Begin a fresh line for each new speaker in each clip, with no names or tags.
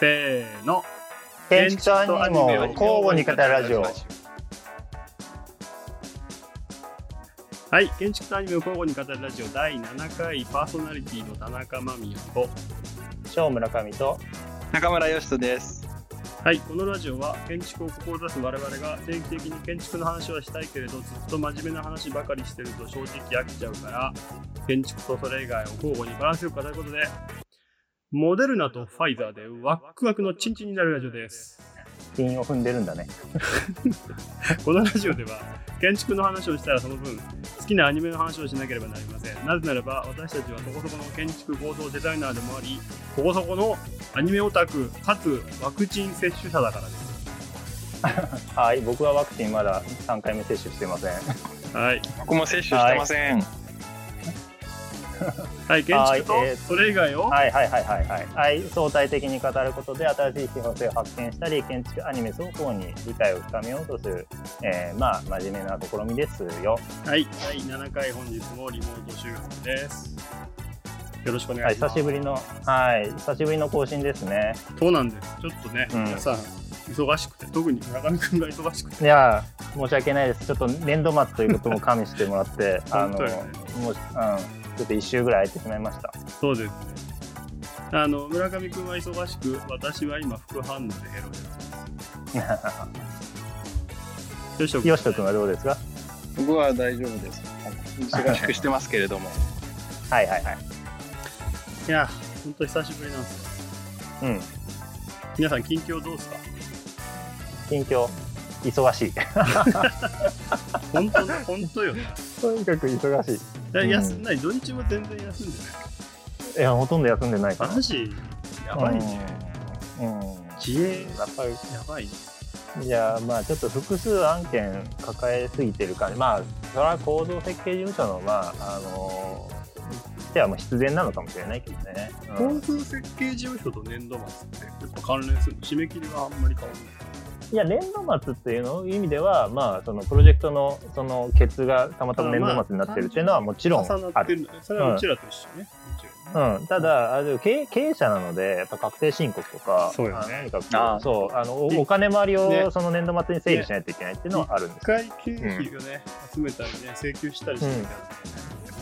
せーの。
建築とアニメを交互に語るラジオ。
はい、建築とアニメを交互に語るラジオ第7回パーソナリティの田中間宮と、
小村上と
中村義人です。
はい、このラジオは建築を志す我々が定期的に建築の話はしたいけれどずっと真面目な話ばかりしてると正直飽きちゃうから建築とそれ以外を交互にバランスよく語ることでモデルナとファイザーでワックワクのチンチンになるラジオです
金を踏んでるんだね。
このラジオでは建築の話をしたらその分好きなアニメの話をしなければなりませんなぜならば私たちはそこそこの建築構造デザイナーでもありそこそこのアニメオタクかつワクチン接種者だからです
はい、僕はワクチンまだ3回目接種してません。
はい
僕も接種してません。
はい、建築と
はいえー
それ以外を、
はいはいはいはいはい。はい、相対的に語ることで新しい可能性を発見したり、建築アニメ双方に理解を深めようとする、えー、まあ真面目な試みですよ。
はい、第7回本日もリモート収録です。よろしくお願
はいい、
します。
久しぶりの、はい、久しぶりの更新ですね。
そうなんです。ちょっとね、
うん
皆さん忙しくて、特に村上くんが忙しくて、
いやー、申し訳ないです。ちょっと年度末ということも加味してもらって、あの、もう、うん、ちょっと一周ぐらい空いてしまいました。
そうですね。あの村上くんは忙しく、私は今副反応でヘロヘロです。よしとくん
よしとくんはどうですか？
僕は大丈夫です。忙しくしてますけれども。
はいはいはい。
いや、本当久しぶりなんですよ。
うん。
皆さん近況どうですか？
近況、忙しい。
本当、本当よね。
とにかく忙しい。
だ
うん
休んない、土日も全然休んでない。
いや、ほとんど休んでないから。
マジ？やばいね。
うん。うん。
自営、
やっぱり、
やばいね。
いや、まあちょっと複数案件抱えすぎてる感じ。まあ、それは構造設計事務所の、まあ、あのー、してはもう必然なのかもしれないけどね。うん
交通設計事務所と年度末ってやっぱ関連するの？締め切りはあんまり変わらない。
いや、年度末っていうの意味では、まあ、そのプロジェクトの、その、ケツがたまたま年度末になってるっていうのはもちろん
重な
ある。
ってるのね。それはうちらと一緒ね。
うん、ただ、あれ経営経営者なので、やっぱ確定申告とか、
そうよね。
あそう、あの、お金回り
ね。
をその年度末に整理しないといけないっていうのはあるんです
一回経費をね、集めたりね、請求したりしてるか
うん。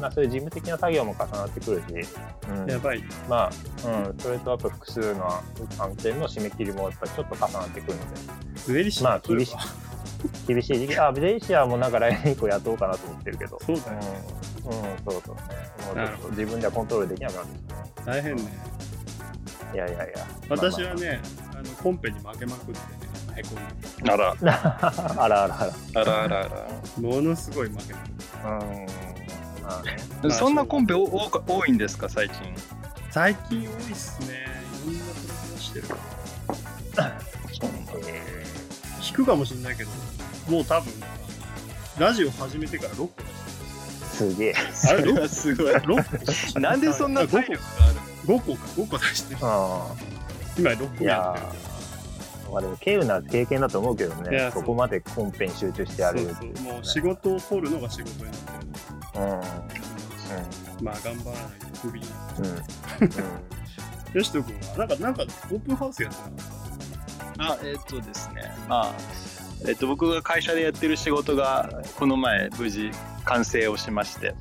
まあ、そういう事務的な作業も重なってくるし、うん
ら、やばい。
まあ、うん、それとあと複数の案件の締め切りもやっぱちょっと重なってくるので、
滑りし
まあ厳しい厳しい時期、あ、ベイシアもなんか来年以降雇おうかなと思ってるけど、
そうだよ。
うん、うん、そうそうね。もうちょっと自分ではコントロールできなくなってきてね。
大変ね。
いやいやいや。
私はね、あのコンペに負けまくってね、へこんで
あら、
まあまあ、あらあらあら。
あらあらあ
ものすごい負けてる。
うん、
そんなコンペお多いんですか、最近？
最近多いっすね。いろんなプロセスしてる。引くかもしれないけど、もう多分、ラジオ始めてから6個出して
すげえ。
る。あれ
それ
6,
はすごい。
6個
なんでそんな体
5
力がある？
個 ?5 個か、5個出してる。
う
今6
ん。い
個や
や
ってる。
ー、まあでも、稀有な経験だと思うけどね、
そう
ここまでコンペに集中してやる
そうそうもう仕事を取るのが仕事になってる。
うん。うん。
まあ頑張らないとクビになる。
うん。
よしと君は、なんか、なんか、オープンハウスやってなかっ
あ、えっ、とですね。まあ、えっ、と、僕が会社でやってる仕事が、この前、無事完成をしまして。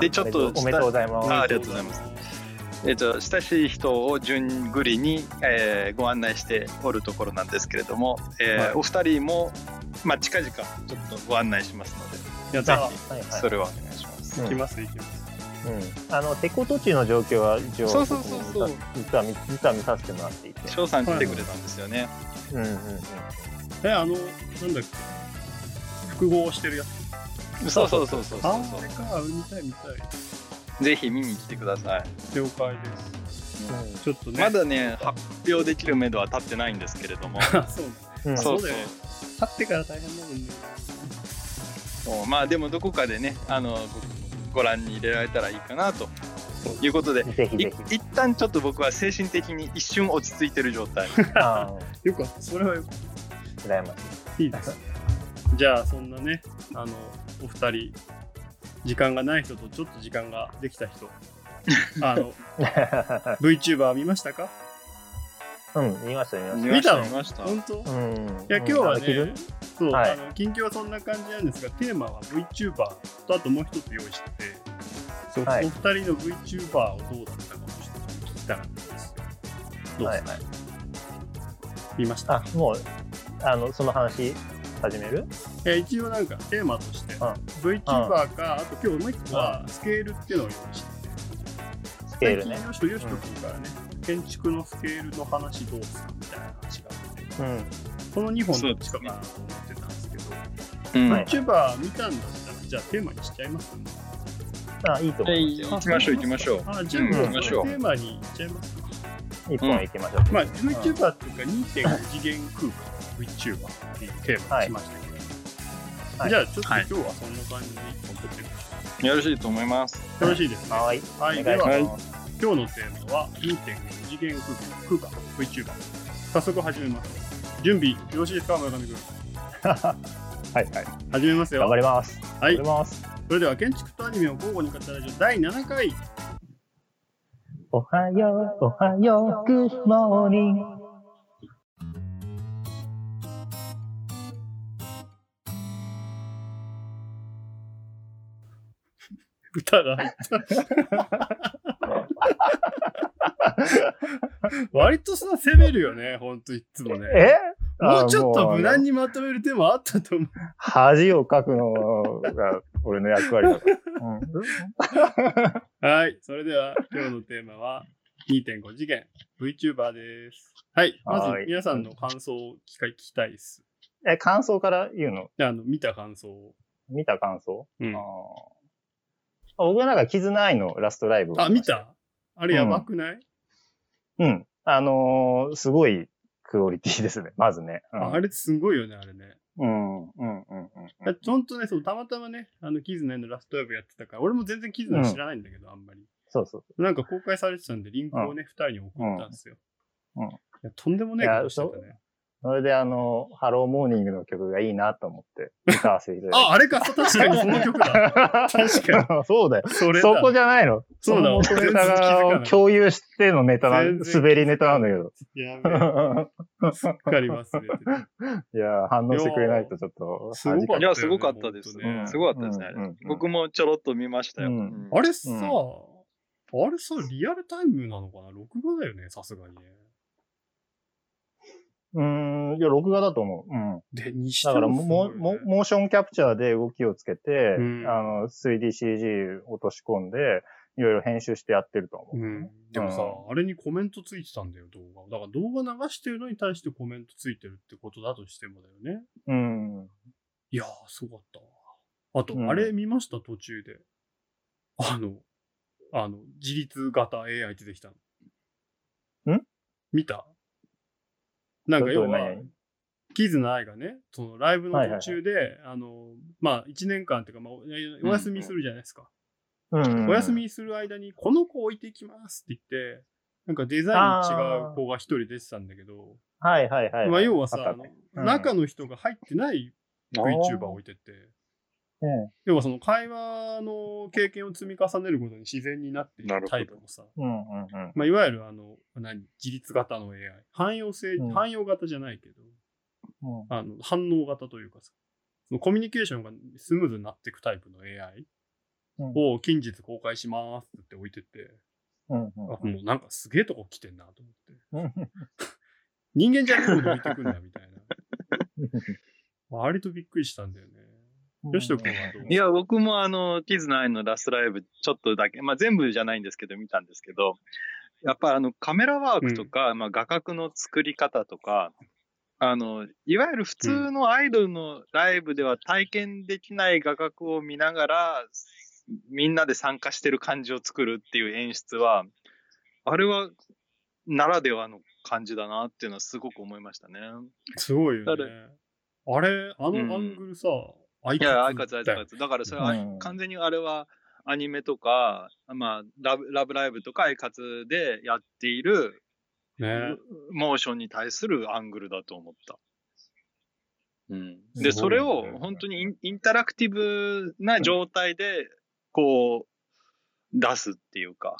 でちょっと
おめでとうございます。
あありがとうございます。えっ、と、親しい人を順繰りに、えーご案内しておるところなんですけれども、えー
はい
お二人も、まあ、近々ちょっとご案内しますので、
やった
はい
ぜ
はい
ひ、それはお願いします。
うん
行きます、行きます。
うん、あの手こ途中の状況は一応
そうそうそうそう
実は見実は見させてもらっていて、
翔さん来てくれたんですよね。
うんうんうん、
え、あの、なんだっけ、複合してるやつ。
そうそうそうそうそう
あれか、見たい見たい。
ぜひ見に来てください。
了解です。
うん
ちょっとね。
まだね、発表できる目処は立ってないんですけれども、
あ そうね。
うん
あ
そう
そう。立ってから大変だもんね。
そうまあでもどこかでね、あのごご覧に入れられたらいいかなということで、い
ぜひぜひ。
一旦ちょっと僕は精神的に一瞬落ち着いてる状態。
あ
よかった。それはよかっ
ー羨まし
た。いいです。じゃあ、そんなね、あの、お二人、時間がない人とちょっと時間ができた人、あの、
い。
VTuber 見ましたか？
うん、見ました、見まし
見たの？
見ました。
本当い
た。うん。
や、今日はねそう、
はい
あの近況はそんな感じなんですが、テーマは VTuber とあともう一つ用意してて、そう
はい
お二人の VTuber をどうだったかもちょっと聞きたかったんですよ。どうですか、
はいはい。
見ました？
あ、もう、あの、その話、始める？
いや一応なんかテーマとして、
ん
VTuber か、あと今日もう一個はスケールっていうのを用意してて、
スケールね
最近。よしとよしと君からね、建築のスケールの話どうですかみたいな話があって、
うん。
この2本どっちかかなと思ってたんですけど、
うん。
はい
VTuber 見たんだったら、じゃあテーマにしちゃいます
あ、いいと思いますよ。
行きましょう行きましょう。
あ、じゃあ
うん
もう
行きましょう
テーマにいっちゃいますか。
一本行きましょう。
まあ、VTuber っていうか2.5次元空間 VTuber っていうテーマにしましたけど、
はい
じゃあちょっと今
はい
日はそんな感じで1本撮ってみましょ
よろしいと思います。
う。よろしいですね。
はい。
はい、
お願いし
では、
ます。
今日のテーマは2.5次元空間空間 VTuber。早速始めます。準備よろしいですか、村上君？
はいはい。
始めますよ。
頑張ります。
はい。それでは建築とアニメを交互に語るラジオ第7回。
おはよう、おはよう、グッモーニング。
歌が入った。割とさ、攻めるよね、ほんといつもね。
え？
もうちょっと無難
に。
にまとめる手もあったと思う。
恥をかくのが俺の役割だから。
はい、それでは今日のテーマは2.5次元 VTuber です。はい、まず
はい
皆さんの感想を聞きたいです。
うん、え、感想から言うの？
であの見た感想を。
見た感想、
うん
あー僕はなんか、絆愛のラストライブを
あ、見
た？
あれやばくない、
うん。あのーすごいクオリティですね、まずね。うん
あれすごいよね、あれね。
うん、うん、うん、うん。
だってほんとね、そう、たまたまね、あの、キズナのラストライブやってたから、俺も全然キズナ知らないんだけど、あんまり。
そうそうそ
なんか公開されてたんで、リンクをね、二、人に送ったんですよ。
うん
とんでもねえことしてたね。
それであの、ハローモーニングの曲がいいなと思って、歌わせていただいて。
あ、あれか、そう確かにその曲だ。確か
に。そうだよ。
それだ。
そこじゃないの。
そうだ
の元ネタ
全然気づかない
が共有してのネタな、滑りネタなんだけど。
やべえ。すっかり忘れてた。
いや、反応してくれないとちょっと
すごかった
いや、すごかったです。
ね
すごかったですね
うんうん。
僕もちょろっと見ましたよ。
うん
うん
あれさ、
うん
あれさ、リアルタイムなのかな？録画だよね、さすがにね。
うーん、いや、録画だと思う。うん。
で、にして
だから
も
モ、モモーションキャプチャーで動きをつけて、
うん
あの、3DCG 落とし込んで、いろいろ編集してやってると思う。
うん。でもさ、あれにコメントついてたんだよ、動画。だから動画流してるのに対してコメントついてるってことだとしてもだよね。
うん。
いやー、すごかったわ。あと、
うん
あれ見ました、途中で。あの、あの、自立型 AI 出てきたの。
ん？
見た？なんか要はキズの愛がね、そのライブの途中で、あの、まあ、1年間っていうか、まあ、おお休みするじゃないですか。
うん。
お休みする間に、この子置いていきますって言って、なんかデザイン違う子が一人出てたんだけど、
はいはいはい。
まあ、要はさ、中の人が入ってない VTuber を置いてって、要はその会話の経験を積み重ねることに自然になっているタイプのさ、
うんうんうん。
まあ、いわゆるあの、何、自立型の AI。汎用性、
うん
汎用型じゃないけど、
うん
あの反応型というかさ、そのコミュニケーションがスムーズになっていくタイプの AI
うん
を近日公開しますって置いてって、
うん
あもうなんかすげえとこ来てんなと思って。
う ん
人間じゃねえのに置いてくんだみたいな。割とびっくりしたんだよね。よしと君はどう？
いや、僕もあの、キズナイのラストライブ、ちょっとだけ、まあ全部じゃないんですけど、見たんですけど、やっぱあの、カメラワークとか、まあ画角の作り方とか、あの、いわゆる普通のアイドルのライブでは体験できない画角を見ながら、みんなで参加してる感じを作るっていう演出は、あれは、ならではの感じだなっていうのはすごく思いましたね。
すごいよ
誰
ね。あれ、あの
うん
アングルさ、アイ
いや、アイカツ、アイカツ。だからそれは、
うん
完全にあれはアニメとか、まあ、ラブラブライブとかアイカツでやっている、
ね。
モーションに対するアングルだと思った。うん。で、
ね
それを本当にインインタラクティブな状態で、こう、出すっていうか、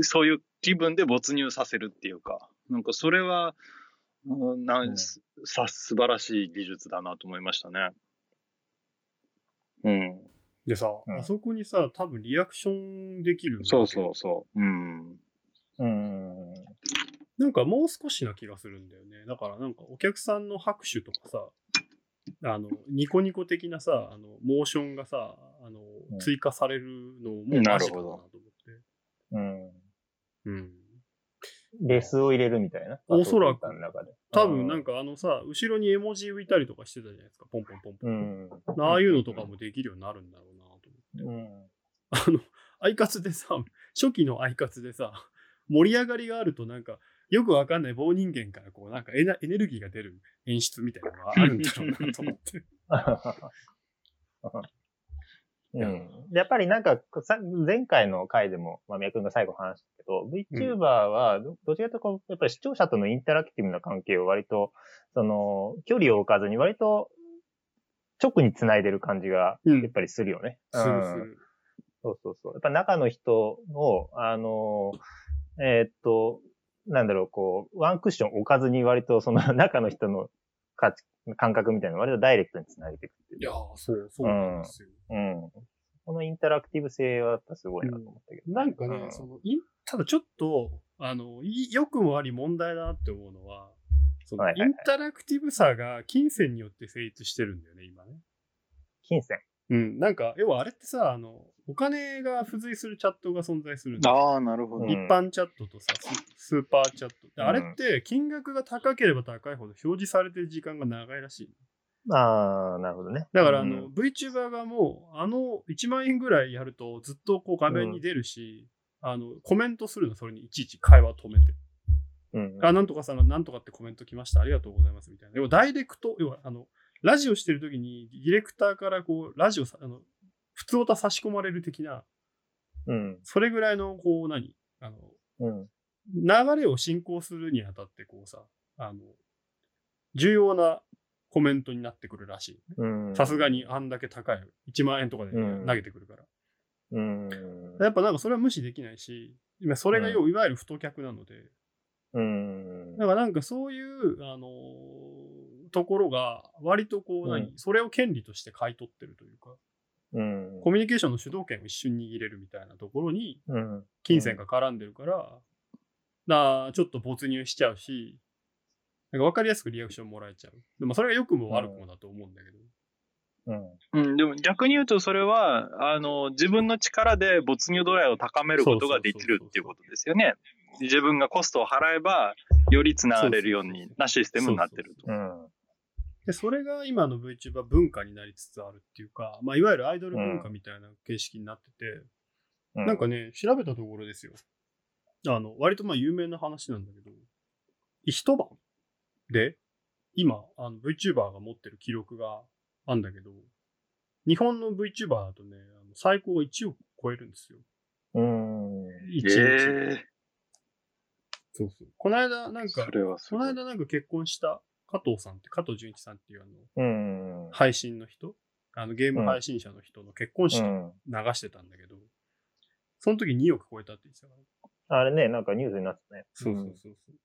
そういう気分で没入させるっていうか、なんかそれは、うんな
うん
すさ、素晴らしい技術だなと思いましたね。うん。
でさ、
うん
あそこにさ、多分リアクションできる
そうそうそう。うん。
うん。
なんかもう少しな気がするんだよね。だからなんかお客さんの拍手とかさ、あの、ニコニコ的なさ、あの、モーションがさ、あの、
うん
追加されるのもマジかなと思って。
うん。
うん。
レスを入れるみたいな。
おそらく
の中で。
多分なんかあのさ、後ろに絵文字浮いたりとかしてたじゃないですか。ポンポンポンポ
う
ン。
ん。
ああいうのとかもできるようになるんだろうなと思って。
うん。
あの、アイカツでさ、初期のアイカツでさ、盛り上がりがあるとなんか、よくわかんない棒人間からこうなんかエネルギーが出る演出みたいなのがあるんだろうなと思って。
うん、やっぱりなんか、さ前回の回でも、まあ、宮君が最後話ど、VTuber はど、どちらかというとこう、やっぱり視聴者とのインタラクティブな関係を割と、その、距離を置かずに割と直に繋いでる感じが、
うん
やっぱりするよね。そうそうそう。やっぱ中の人を、あの、えーっと、なんだろう、こう、ワンクッション置かずに割とその 中の人の価値感覚みたいなのを割とダイレクトに繋げていくっていう。
いやー、そう、そうなんですよ。
うん。このインタラクティブ性はやっぱすごいなと思ったけど。
なんかね、
うん
その、いただちょっと、あの、い良くもあり問題だなって思うのは、そのインタラクティブさが金銭によって成立してるんだよね、今ね。
金銭。
うん。なんか、要はあれってさ、あの、お金が付随するチャットが存在するんだよ
ああ、なるほど。
うん
一般チャットとさ、ススーパーチャット。あれって金額が高ければ高いほど表示されてる時間が長いらしい。
ああ、なるほどね。
だから、あ
うん
の、VTuber がもう、あの、1万円ぐらいやるとずっとこう画面に出るし、あの、コメントするの、それにいちいち会話止めて。
うん。
あ、なんとかさん、なんとかってコメント来ました。ありがとうございます。みたいな。要は、ダイレクト、要は、あの、ラジオしてる時に、ディレクターからこう、ラジオさ、あの、普通歌差し込まれる的な、
うん。
それぐらいの、こう、何？あの、
うん。
流れを進行するにあたって、こうさ、あの、重要なコメントになってくるらしい。
うん。
さすがにあんだけ高い、1万円とかで
うん
投げてくるから。
うん。
やっぱなんかそれは無視できないし、今それが要はいわゆる太客なので、
うん。
だからなんかそういう、あのーところが、割とこう何、
うん
それを権利として買い取ってるというか、
うん。
コミュニケーションの主導権を一瞬握れるみたいなところに、
うん。
金銭が絡んでるから、なちょっと没入しちゃうし、なんか分かりやすくリアクションもらえちゃう。でもそれが良くも悪くもだと思うんだけど。
うん。
うん、でも逆に言うと、それは、あの、自分の力で没入度合いを高めることができるっていうことですよね。自分がコストを払えば、よりつながれるようになシステムになってると。
うん。
で、それが今の VTuber 文化になりつつあるっていうか、まあ、いわゆるアイドル文化みたいな形式になってて、
うん。
なんかね、調べたところですよ。あの、割とまあ有名な話なんだけど、一晩で、今、あの VTuber が持ってる記録があるんだけど、日本の VTuber だとね、あの最高が1億超えるんですよ。
うん。
1日。
え
そうそう。この間、なんかこ。の間なんか結婚した加藤さんって、加藤純一さんっていうあの、
うん。
配信の人、あのゲーム配信者の人の結婚式
うん。
流してたんだけど、その時2億超えたって言ってたから。
あれね、なんかニュースになってたね。
そうそうそうそう。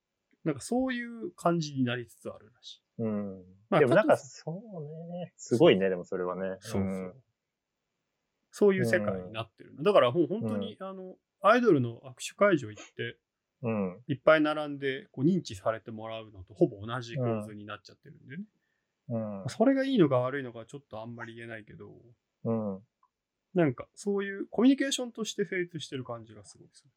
なんかそういう感じになりつつあるらしい。
うん。
まあ
でもなんか、そうね。すごいね、でもそれはね。
そうそう。そういう世界になってる。だからもう本当に、あの、アイドルの握手会場行って、
うん。
いっぱい並んでこう認知されてもらうのとほぼ同じ構図になっちゃってるんでね。
うん。
それがいいのか悪いのかちょっとあんまり言えないけど、
うん。
なんかそういうコミュニケーションとして成立してる感じがすごいでする。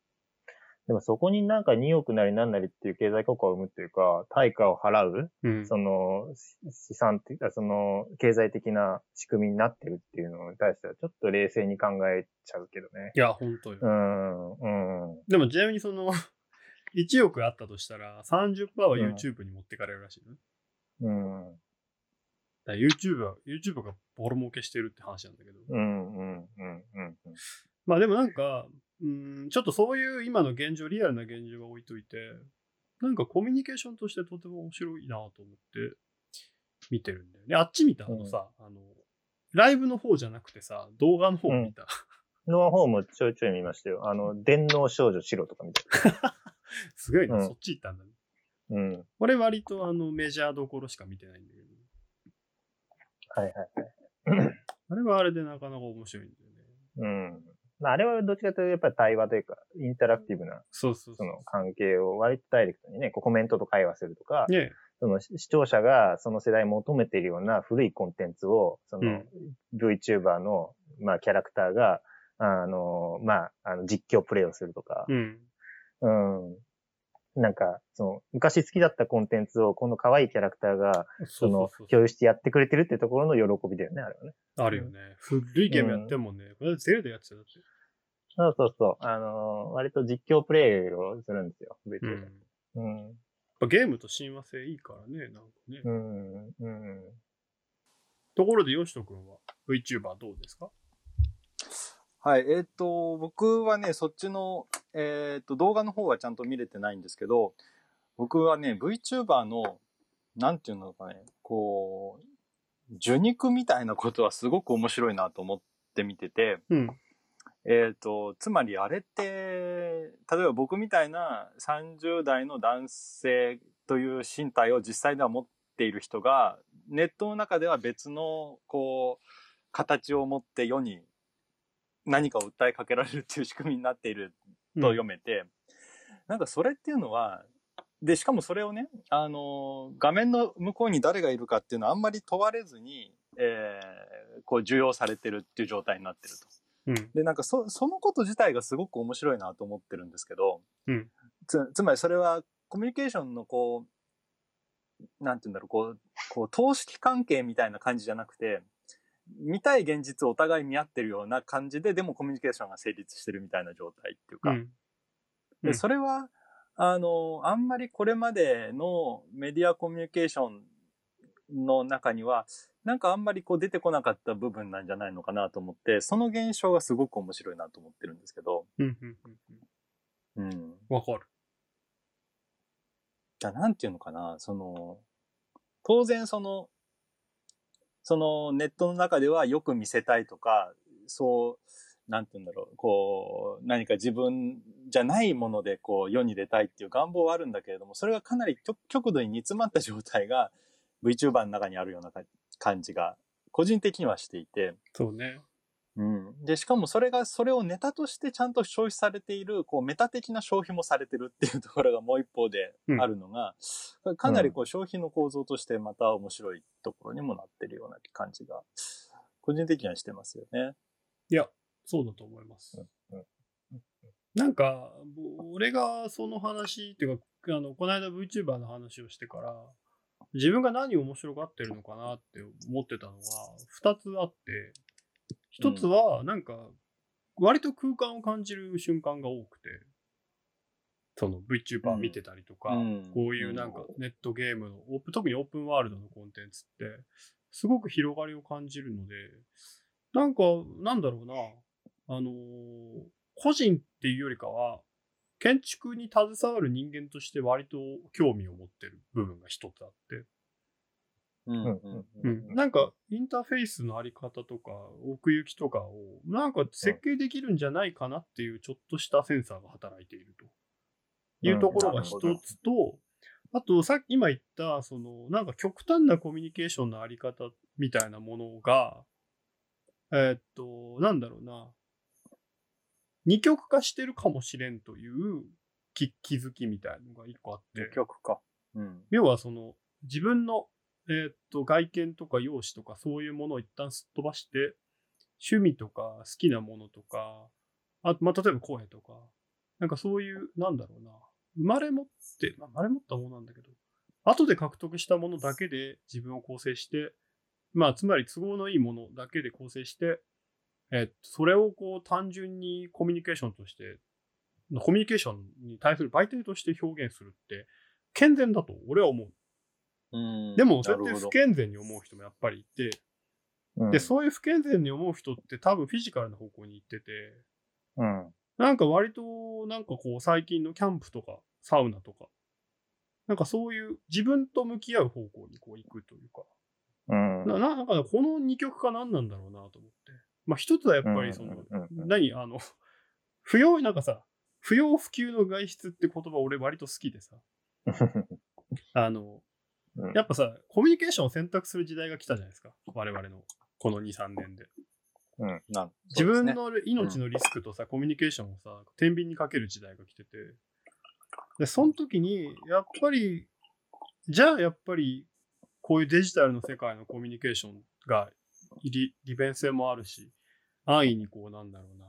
でもそこになんか2億なり何なりっていう経済効果を生むっていうか、対価を払う、
うん。
その、資産っていうか、その、経済的な仕組みになってるっていうのに対しては、ちょっと冷静に考えちゃうけどね。
いや、本当よ。
うん、うん。
でもちなみにその、1億あったとしたら30%は YouTube に持ってかれるらしいね。
うん。
だ YouTube は、YouTube がボロ儲けしてるって話なんだけど。
うん、うん、うん、うん。
まあでもなんか、うん、ちょっとそういう今の現状、リアルな現状は置いといて、なんかコミュニケーションとしてとても面白いなと思って見てるんだよね。あっち見た？あのさ、あの、ライブの方じゃなくてさ、動画の方見た？
の方もちょいちょい見ましたよ。あの、電脳少女白とか見た。
すごいな、
うん
そっち行ったんだね。
うん。
俺割とあのメジャーどころしか見てないんだけど。
はいはいはい。
あれはあれでなかなか面白いんだよね。
うん。まあ、あれはどっちかというとやっぱり対話というか、インタラクティブな
そ
の関係を割とダイレクトにね、こうコメントと会話するとか、
ね
その視聴者がその世代求めているような古いコンテンツを、その、
うん
VTuber の、まあ、キャラクターが、あの、まあ、あの、実況プレイをするとか、
うん。
うん。なんか、その、昔好きだったコンテンツを、この可愛いキャラクターが、その、共有してやってくれてるっていうところの喜びだよね、あれはね。
あるよね。古いゲームやってもね、これゼルダやってただって。
そうそうそう。あの割と実況プレイをするんですよ、
う
VTuber。
ん。
うん。
やっぱゲームと親和性いいからね、なんかね。
うん。うん。
ところで、よしとくんは VTuber どうですか？
はい、えっ、と、僕はね、そっちの、えっ、と、動画の方はちゃんと見れてないんですけど、僕はね、VTuber の、なんていうのかね、こう、受肉みたいなことはすごく面白いなと思って見てて、
うん。
えっ、と、つまりあれって、例えば僕みたいな30代の男性という身体を実際では持っている人が、ネットの中では別の、こう、形を持って世に何かを訴えかけられるっていう仕組みになっていると読めて、なんかそれっていうのは、で、しかもそれをね、あの、画面の向こうに誰がいるかっていうのはあんまり問われずに、えーこう受容されてるっていう状態になってると。
うん。
で、なんかそ、そのこと自体がすごく面白いなと思ってるんですけど、
うん
つ、つまりそれはコミュニケーションのこう、なんて言うんだろう、こう、こう、投資関係みたいな感じじゃなくて、見たい現実をお互い見合ってるような感じで、でもコミュニケーションが成立してるみたいな状態っていうか、
うん。う
で、
ん
それは、あの、あんまりこれまでのメディアコミュニケーションの中には、なんかあんまりこう出てこなかった部分なんじゃないのかなと思って、その現象がすごく面白いなと思ってるんですけど、
うん。うん。うん
うん。
わかる。
じゃあなんていうのかな、その、当然その、そのネットの中ではよく見せたいとか、そう、なんて言うんだろう、こう、何か自分じゃないものでこう世に出たいっていう願望はあるんだけれども、それがかなり極度に煮詰まった状態が VTuber の中にあるような感じが、個人的にはしていて、
そうね。
うん。で、しかもそれが、それをネタとしてちゃんと消費されている、こう、メタ的な消費もされてるっていうところがもう一方であるのが、かなりこう、消費の構造としてまた面白いところにもなってるような感じが、個人的にはしてますよね。
いや、そうだと思います
うんうん。
なんか、ぼ俺がその話っていうか、あの、この間 VTuber の話をしてから、自分が何を面白がってるのかなって思ってたのが、二つあって、一つは、なんか、割と空間を感じる瞬間が多くて、その VTuber 見てたりとか、
うん。
こういうなんかネットゲームのオープン、特にオープンワールドのコンテンツって、すごく広がりを感じるので、なんか、なんだろうな、あのー個人っていうよりかは、建築に携わる人間として割と興味を持ってる部分が一つあって、なんかインターフェースのあり方とか奥行きとかをなんか設計できるんじゃないかなっていうちょっとしたセンサーが働いていると。いうところが一つと、あとさっき今言ったそのなんか極端なコミュニケーションのあり方みたいなものがえーっとなんだろうな。二極化してるかもしれんという気気づきみたいなのが一個あって。
二極か。うん。
要はその自分の、えっと外見とか容姿とかそういうものを一旦すっ飛ばして趣味とか好きなものとかあまあ、例えば声とかなんかそういうなんだろうな生まれ持って、まあ、生まれ持ったものなんだけど後で獲得したものだけで自分を構成してまあつまり都合のいいものだけで構成してえっとそれをこう単純にコミュニケーションとしてコミュニケーションに対する媒体として表現するって健全だと俺は思う。
うん。
でも、そうやって不健全に思う人もやっぱりいて、
うん。
で、そういう不健全に思う人って多分フィジカルな方向に行ってて、
うん。
なんか割と、なんかこう最近のキャンプとかサウナとか、なんかそういう自分と向き合う方向にこう行くというか、
うん。
ななんかこの二極化何なんだろうなと思って。まあ一つはやっぱりその、何？あの、不要、なんかさ、不要不急の外出って言葉俺割と好きでさ、あの、
うん
やっぱさ、コミュニケーションを選択する時代が来たじゃないですか。我々のこの2、3年で。
うん。
なん
自分の命のリスクとさ、コミュニケーションをさ、天秤にかける時代が来てて。で、その時に、やっぱり、じゃあやっぱり、こういうデジタルの世界のコミュニケーションが利利便性もあるし、安易にこうなんだろうな、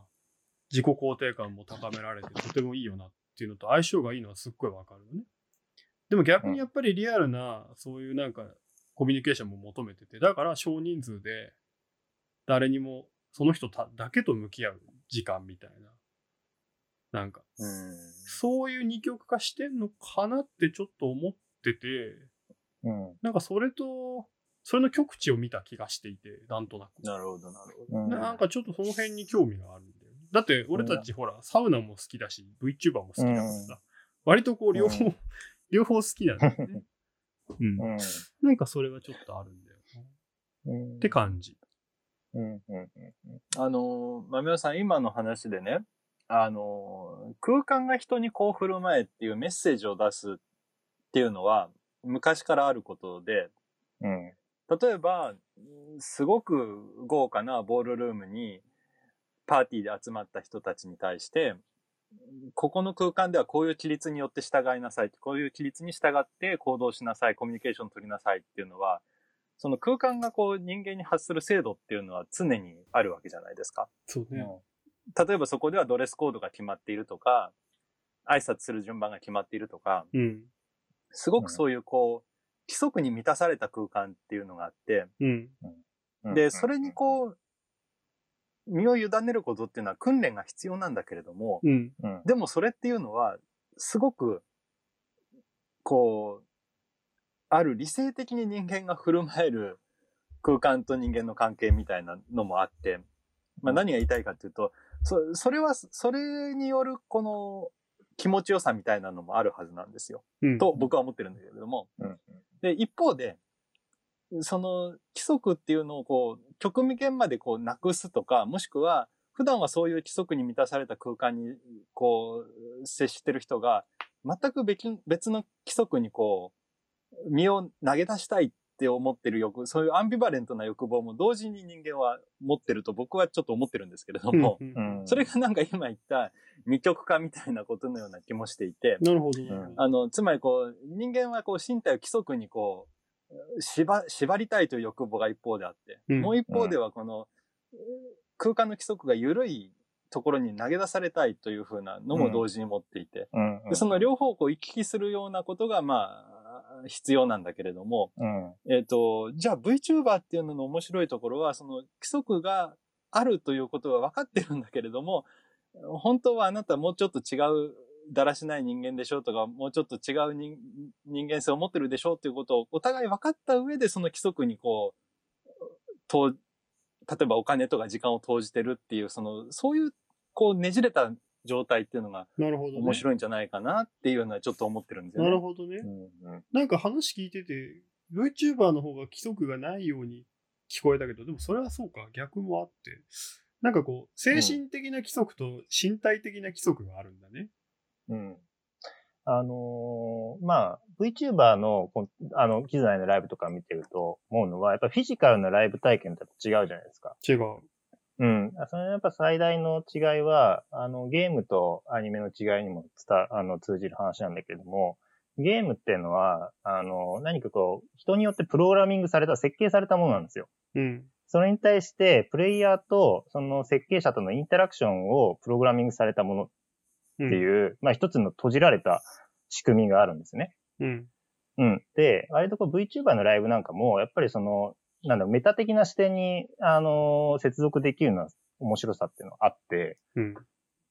自己肯定感も高められてとてもいいよなっていうのと相性がいいのはすっごいわかるよね。でも逆にやっぱりリアルな、そういうなんかコミュニケーションも求めてて、だから少人数で誰にもその人ただけと向き合う時間みたいな。なんか、
うん。
そういう二極化してんのかなってちょっと思ってて、
うん。
なんかそれと、それの極致を見た気がしていて、なんとなく。
なるほど、なるほど。
うん
なんかちょっとその辺に興味があるんだよね。だって俺たちほら、サウナも好きだし、VTuber も好きだからさ、割とこう両方、
う
両方好きなんだよね。うん。
うん。
なんかそれはちょっとあるんだよな。
うん。
って感じ。
うん。うん。
あの、まみおさん、今の話でね、あの、空間が人にこう振る舞えっていうメッセージを出すっていうのは、昔からあることで、
うん。
例えば、すごく豪華なボールルームにパーティーで集まった人たちに対して、ここの空間ではこういう規律によって従いなさい。こういう規律に従って行動しなさい。コミュニケーション取りなさいっていうのは、その空間がこう人間に発する制度っていうのは常にあるわけじゃないですか。
そうね。
例えばそこではドレスコードが決まっているとか、挨拶する順番が決まっているとか、
うん。
すごくそういうこう、規則に満たされた空間っていうのがあって、
うん。
うん。
で、それにこう、身を委ねることっていうのは訓練が必要なんだけれども、
うん。
うん。
でもそれっていうのは、すごく、こう、ある理性的に人間が振る舞える空間と人間の関係みたいなのもあって、まあ何が言いたいかっていうと、そそれは、それによるこの気持ちよさみたいなのもあるはずなんですよ。
うん。
と僕は思ってるんだけれども。
うん
で、一方で、その規則っていうのをこう、極限までこうなくすとか、もしくは、普段はそういう規則に満たされた空間にこう、接してる人が、全く別別の規則にこう、身を投げ出したいって思ってる欲、そういうアンビバレントな欲望も同時に人間は持ってると僕はちょっと思ってるんですけれども、
うん
うん。
それがなんか今言った二極化みたいなことのような気もしていて、
なるほどね。
うん
あの、つまりこう、人間はこう、身体を規則にこう、縛、縛りたいという欲望が一方であって、
うん
もう一方ではこの、空間の規則が緩いところに投げ出されたいというふうなのも同時に持っていて、
うん。
でその両方を行き来するようなことが、まあ、必要なんだけれども、
うん。
えっ、と、じゃあ VTuber っていうのの面白いところは、その規則があるということは分かってるんだけれども、本当はあなたもうちょっと違うだらしない人間でしょうとか、もうちょっと違う人人間性を持ってるでしょうっていうことをお互い分かった上でその規則にこう、と例えばお金とか時間を投じてるっていう、その、そういうこうねじれた状態っていうのが
なるほどね。
面白いんじゃないかなっていうのはちょっと思ってるんですよね。
なるほどね。
うん。
なんか話聞いてて、VTuber の方が規則がないように聞こえたけど、でもそれはそうか、逆もあって。なんかこう、精神的な規則と身体的な規則があるんだね。
うん。あのーまあ、VTuber の、あの、キズナイのライブとか見てると思うのは、やっぱフィジカルなライブ体験と違うじゃないですか。
違う。
うん。それやっぱ最大の違いは、あの、ゲームとアニメの違いにも伝あの、通じる話なんだけれども、ゲームっていうのは、あの、何かこう、人によってプログラミングされた、設計されたものなんですよ。
うん。
それに対して、プレイヤーと、その設計者とのインタラクションをプログラミングされたものっ
って
いう、まあ一つの閉じられた仕組みがあるんですね。
うん。
うん。で、割とこう VTuber のライブなんかも、やっぱりその、なんだろう、メタ的な視点に、あのー接続できるような面白さっていうのがあって、
うん。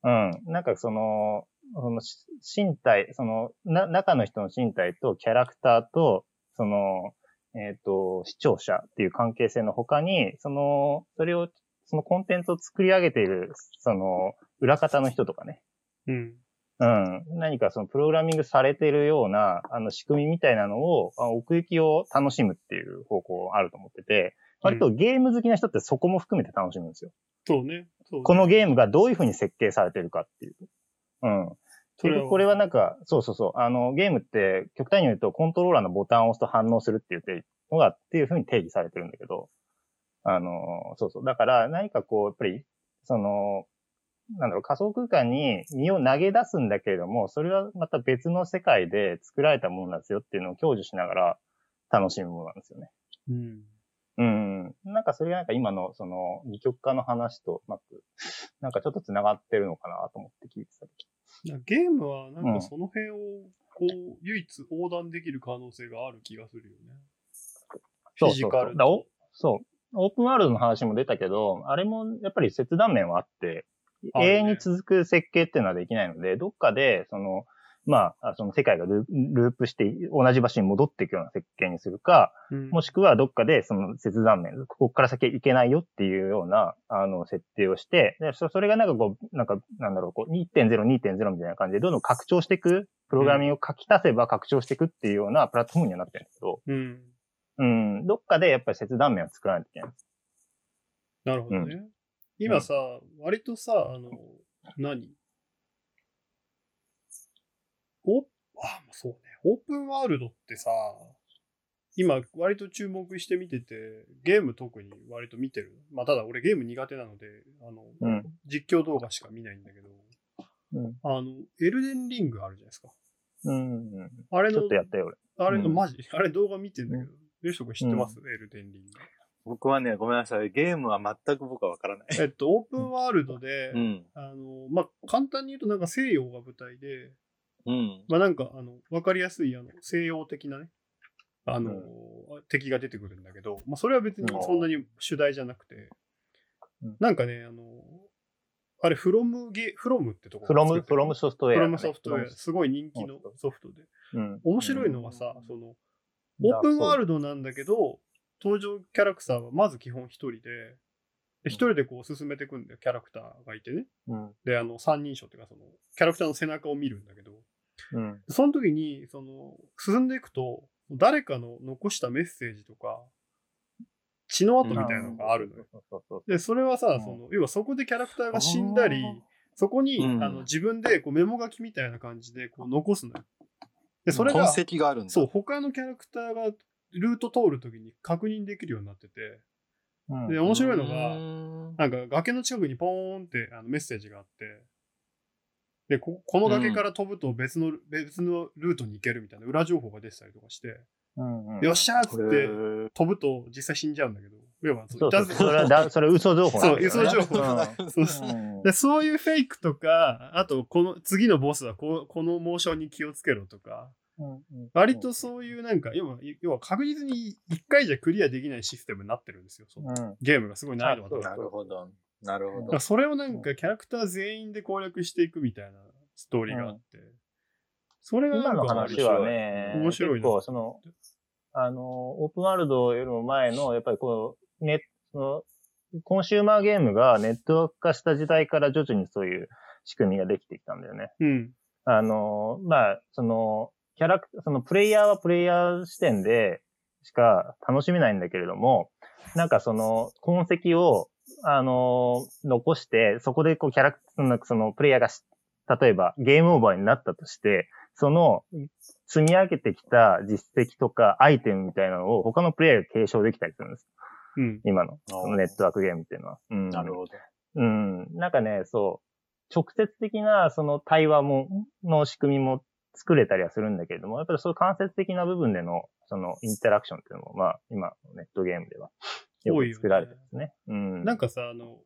うん。なんかその、そのし身体、その、な、中の人の身体とキャラクターと、その、えっ、と、視聴者っていう関係性の他に、その、それを、そのコンテンツを作り上げている、その、裏方の人とかね。
うん。
うん。何かそのプログラミングされているような、あの仕組みみたいなのを、あ奥行きを楽しむっていう方向あると思ってて、割とゲーム好きな人ってそこも含めて楽しむんですよ。
そうね。そうね
このゲームがどういうふうに設計されてるかっていう。うん。
それ
これはなんか、そうそうそう、あの、ゲームって極端に言うとコントローラーのボタンを押すと反応するって言ってのが、っていうふうに定義されてるんだけど、あの、そうそう。だから何かこう、やっぱり、その、なんだろう、仮想空間に身を投げ出すんだけれども、それはまた別の世界で作られたものなんですよっていうのを享受しながら楽しむものなんですよね。
うん。
うん。なんかそれがなんか今のその二極化の話とうまく、なんかちょっと繋がってるのかなと思って聞いてた時。
ゲームはなん
うん
かその辺をこう唯一横断できる可能性がある気がするよね。フィジカル。
そう。オープンワールドの話も出たけど、あれもやっぱり切断面はあって、永遠に続く設計っていうのはできないので、どっかで、その、まあ、その世界がルループして同じ場所に戻っていくような設計にするか、
うん
もしくはどっかでその切断面、ここから先行けないよっていうような、あの、設定をして、でそそれがなんかこう、なんか、なんだろう、こう、2.0、2.0みたいな感じでどんどん拡張していく、プログラミングを書き足せば拡張していくっていうようなプラットフォームにはなってるんですけど、
うん。
うん、どっかでやっぱり切断面を作らないといけない。
なるほどね。今さ、割とさ、あの、何？お、あ、そうね。オープンワールドってさ、今割と注目して見てて、ゲーム特に割と見てる。まあただ俺ゲーム苦手なので、あの、
うん
実況動画しか見ないんだけど、
うん。
あの、エルデンリングあるじゃないですか。
うん、うん。
あれの
ちょっと、やったよ、俺。
あれ、
うん
マジ？あれ動画見てんだけど、レシト君知ってます、エルデンリング。
僕はね、ごめんなさい。ゲームは全く僕はわからない。
えっと、オープンワールドで、
うん。
あの、まあ、簡単に言うとなんか西洋が舞台で、
うん。
まあなんか、あの、わかりやすい、あの、西洋的なね、あの、敵が出てくるんだけど、まあそれは別にそんなに主題じゃなくて、
うん
なんかね、あの、あれ、フロムゲ、フロムってとこ
フロム、フロムソフトウェア、
フロムソフトウェア、すごい人気のソフトで。
うん。
面白いのはさ、その、オープンワールドなんだけど、登場キャラクターはまず基本一人で、で一人でこう進めていくんだよ、キャラクターがいてね。
うん。
で、あの、三人称っていうか、その、キャラクターの背中を見るんだけど、
うん。
その時に、その、進んでいくと、誰かの残したメッセージとか、血の跡みたいなのがあるのよ。で、それはさ
う、ん
その、要はそこでキャラクターが死んだり、そこに、
うん
あの自分でこうメモ書きみたいな感じでこう残すのよ。で、それ
痕
が、
跡があるんだ。
そう、他のキャラクターがルート通るときに確認できるようになってて、
うん。
で、面白いの
う
が、なんか崖の近くにポーンってあのメッセージがあって、で、ここの崖から飛ぶと別の、別のルートに行けるみたいな裏情報が出てたりとかして、
うんうん。
よっしゃーっつ
こ
って
れ、
飛ぶと実際死んじゃうんだけど、要は
そうそう。それはだ、それ嘘情報なんだよね。
そう嘘情報。
うん。
でそういうフェイクとか、あと、この次のボスはこうこのモーションに気をつけろとか、割とそういうなんか、要は要は確実に1回じゃクリアできないシステムになってるんですよ。その
うん
ゲームがすごい難易度が高い
なるほど。なるほど。
それをなんかキャラクター全員で攻略していくみたいなストーリーがあって、それがなんか
今の話はね、
面白いな
結構その、あの、オープンワールドよりも前の、やっぱりこう、ネその、コンシューマーゲームがネットワーク化した時代から徐々にそういう仕組みができてきたんだよね。
うん。
あの、まあ、その、キャラクター、そのプレイヤーはプレイヤー視点でしか楽しめないんだけれども、なんかその痕跡を、あの、残して、そこでこうキャラクター、なんかそのプレイヤーがし、例えばゲームオーバーになったとして、その積み上げてきた実績とかアイテムみたいなのを他のプレイヤーが継承できたりするんです。
うん。
今のネットワークゲームっていうのは。うん、
なるほど。
うん。なんかね、そう、直接的なその対話も、の仕組みも作れたりはするんだけれども、やっぱりそういう間接的な部分での、そのインタラクションっていうのも、まあ、今のネットゲームでは、よく作られてるんですね。うん。
なんかさ、あの、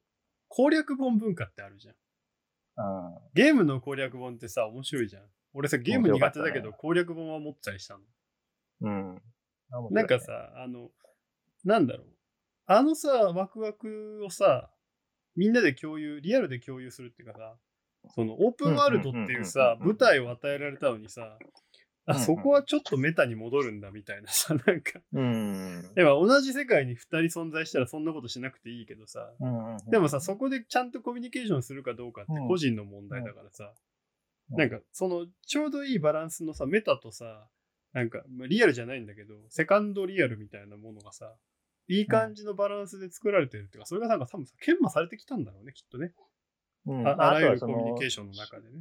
攻略本文化ってあるじゃん。
うん、
ゲームの攻略本ってさ、面白いじゃん。俺さ、ゲーム苦手だけど、
面白かった
攻略本は持ったりしたの。
うん。
なんかさ、あの、なんだろう。あのさ、ワクワクをさ、みんなで共有、リアルで共有するっていうかさ、そのオープンワールドっていうさ、舞台を与えられたのにさ、あ、そこはちょっとメタに戻るんだみたいなさ、なんか、
うん。
やっぱ同じ世界に2人存在したらそんなことしなくていいけどさ、
うん。
でもさ、そこでちゃんとコミュニケーションするかどうかって個人の問題だからさ、なんか、その、ちょうどいいバランスのさ、メタとさ、なんか、まあ、リアルじゃないんだけど、セカンドリアルみたいなものがさ、いい感じのバランスで作られてるっていうか、それがなんか多分さ、研磨されてきたんだろうね、きっとね。
うん、
ああらゆるコミュニケーションの中でね。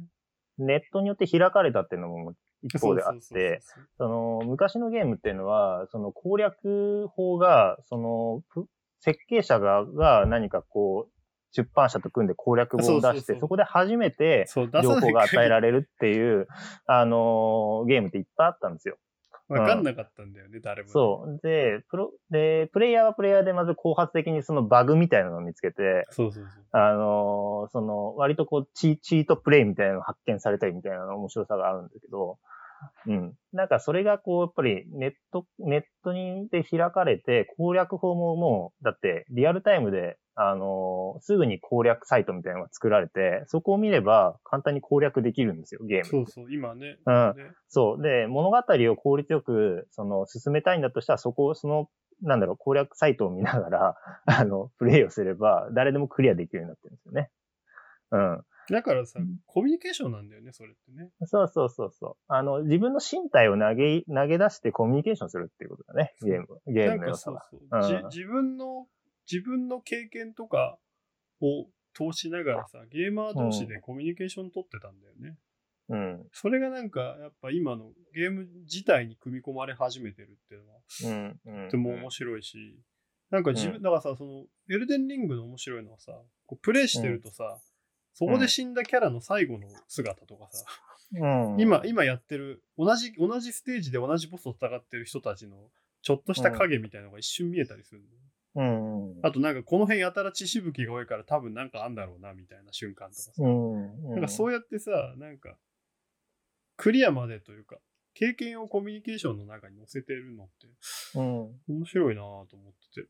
ネットによって開かれたっていうのも一方であって、その、昔のゲームっていうのは、その攻略法が、その、ぷ設計者がが何かこう、出版社と組んで攻略本を出して、
そ
こで初めて情報が与えられるっていう、あのーゲームっていっぱいあったんですよ。
わかんなかったんだよね、誰も。
そう。で、プロ、で、プレイヤーはプレイヤーでまず後発的にそのバグみたいなのを見つけて、
そうそうそう。
あのーその、割とこうチ、チートプレイみたいなのを発見されたりみたいなの面白さがあるんだけど、うん。なんかそれがこう、やっぱりネット、ネットにで開かれて、攻略法ももう、だってリアルタイムで、あのーすぐに攻略サイトみたいなのが作られて、そこを見れば簡単に攻略できるんですよ、ゲーム。
そうそう、今ね。
うん
ね
そう。で、物語を効率よく、その、進めたいんだとしたら、そこを、その、なんだろう、攻略サイトを見ながら、あの、プレイをすれば、誰でもクリアできるようになってるんですよね。うん。
だからさ
うん、
コミュニケーションなんだよね、それってね。
そうそうそうそう。あの、自分の身体を投げ、投げ出してコミュニケーションするっていうことだね。ゲーム、ゲームの良さは。
そうそう、
うん
じ。自分の、自分の経験とかを通しながらさ、ゲーマー同士でコミュニケーション取ってたんだよね。
うん。
それがなんか、やっぱ今のゲーム自体に組み込まれ始めてるっていうのは、
うん。うん。
とても面白いし、なんか自分、
うん
だからさ、その、エルデンリングの面白いのはさ、こうプレイしてるとさ、そこで死んだキャラの最後の姿とかさ、
うん。
今、今やってる、同じ、同じステージで同じボスと戦ってる人たちの、ちょっとした影みたいなのが一瞬見えたりするの、
うん。
あとなんかこの辺やたら血しぶきが多いから多分なんかあんだろうなみたいな瞬間とかさ。
うん。
なんかそうやってさ、なんか、クリアまでというか、経験をコミュニケーションの中に載せてるのって
うん。
面白いなぁと思ってて。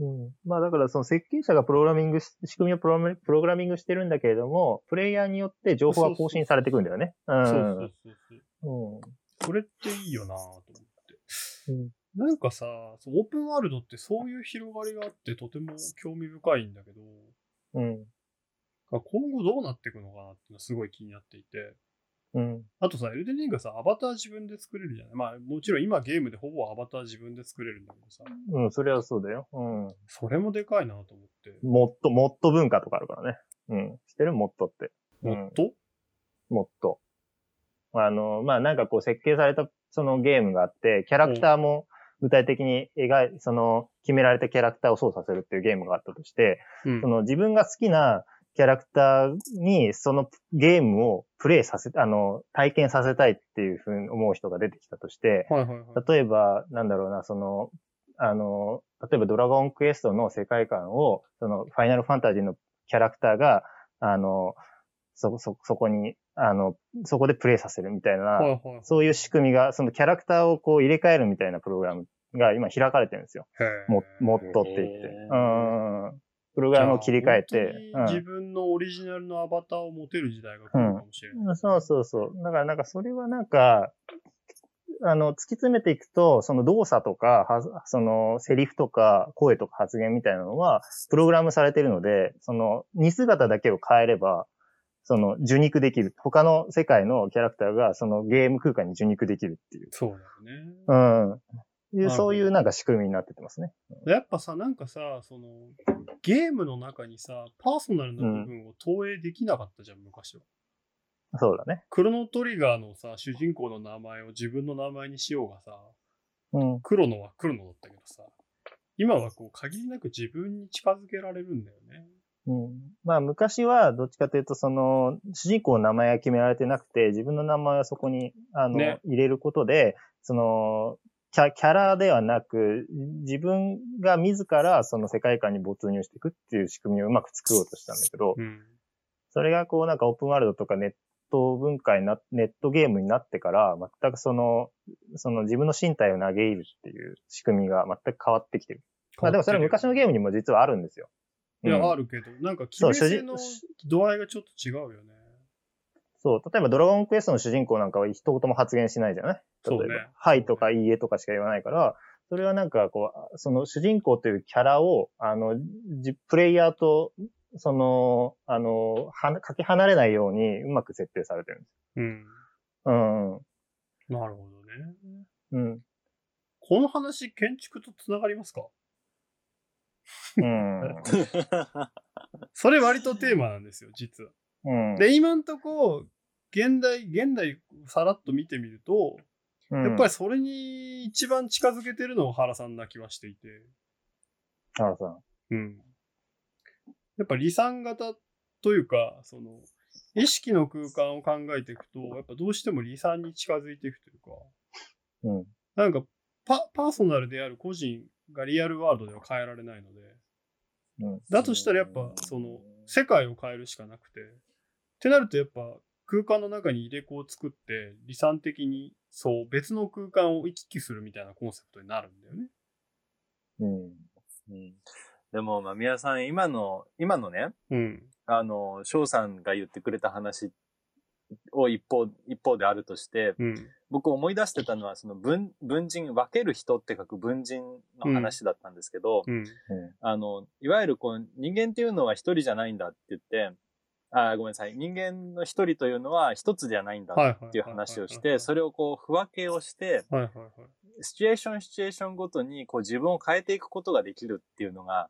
うん。まあだからその設計者がプログラミングし、仕組みをプログラミプログラミングしてるんだけれども、プレイヤーによって情報が更新されていくんだよね。うん。
そうそうそうそう。
うん。
それっていいよなぁと思って。
うん
なんかさ、オープンワールドってそういう広がりがあってとても興味深いんだけど、
うん。
今後どうなっていくのかなっていうのはすごい気になっていて。
うん。
あとさ、エルデンリングはさ、アバター自分で作れるじゃない？まあもちろん今ゲームでほぼアバター自分で作れるんだけどさ、
うん、それはそうだよ。うん。
それもでかいなと思って。
モット、モット文化とかあるからね。うん。知ってる？モットって。
もっと、
モット。あの、まあ、なんかこう設計されたそのゲームがあって、キャラクターも具体的に描い、その決められたキャラクターを操作するっていうゲームがあったとして、
うん
その自分が好きなキャラクターにそのゲームをプレイさせ、あの、体験させたいっていうふうに思う人が出てきたとして、
はいはいはい。
例えば、なんだろうな、その、あの、例えばドラゴンクエストの世界観を、その、ファイナルファンタジーのキャラクターが、あの、そ、そ、そこに、あの、そこでプレイさせるみたいな、
はいはい。
そういう仕組みが、そのキャラクターをこう入れ替えるみたいなプログラムが今開かれてるんですよ。
へー
モモットって言って。
へ
うん。プログラムを切り替えて。
自分のオリジナルのアバターを持てる時代が来るかもしれない。
うん、そうそうそう。だからなんかそれはなんか、あの、突き詰めていくと、その動作とか、はそのセリフとか声とか発言みたいなのは、プログラムされてるので、その似姿だけを変えれば、その受肉できる。他の世界のキャラクターがそのゲーム空間に受肉できるっていう。
そうだよね。
うん。いうそういうなんか仕組みになっててますね。
やっぱさ、なんかさ、その、ゲームの中にさ、パーソナルな部分を投影できなかったじゃん、昔は。
そうだね。
クロノトリガーのさ、主人公の名前を自分の名前にしようがさ、
うん。
クロノはクロノだったけどさ、今はこう限りなく自分に近づけられるんだよね。
うん、まあ昔はどっちかというとその主人公の名前が決められてなくて自分の名前をそこにあの、
ね
入れることでそのキャキャラではなく自分が自らその世界観に没入していくっていう仕組みをうまく作ろうとしたんだけど、
うん。
それがこうなんかオープンワールドとかネット文化にな、ネットゲームになってから全くその、その自分の身体を投げ入るっていう仕組みが全く変わってきてる。まあでもそれは昔のゲームにも実はあるんですよ。
いや、
うん
あるけど、なんか決
そう
め性の
主
度合いがちょっと違うよね。
そう。例えばドラゴンクエストの主人公なんかは一言も発言しないじゃない？例えば、
そうね
はいとかいいえとかしか言わないから、それはなんかこう、その主人公というキャラを、あの、じプレイヤーと、その、あの、は、かけ離れないようにうまく設定されてるんです。
うん。
うん。
なるほどね。
うん。
この話、建築とつながりますか？
うん。
それ割とテーマなんですよ、実は。
うん。
で、今んとこ、現代、現代さらっと見てみると、やっぱりそれに一番近づけてるのは原さんな気はしていて。
原さん。
うん。やっぱ離散型というか、その、意識の空間を考えていくと、やっぱどうしても離散に近づいていくというか、
うん。
なんかパ、パーソナルである個人がリアルワールドでは変えられないので、
うん。
だとしたらやっぱ、その、世界を変えるしかなくて、ってなるとやっぱ空間の中に入れ子を作って、離散的にそう別の空間を行き来するみたいなコンセプトになるんだよね。
うん。
うん。でも、まあ、宮さん、今の、今のね、
うん。
あの、翔さんが言ってくれた話を一方、一方であるとして、
うん。
僕思い出してたのは、その文、文人、分ける人って書く文人の話だったんですけど、
うん。
あの、いわゆるこう、人間っていうのは一人じゃないんだって言って、あごめんなさい。人間の一人というのは一つじゃないんだ。っていう話をして、それをこう、区分けをして、シチュエーションシチュエーションごとにこう自分を変えていくことができるっていうのが、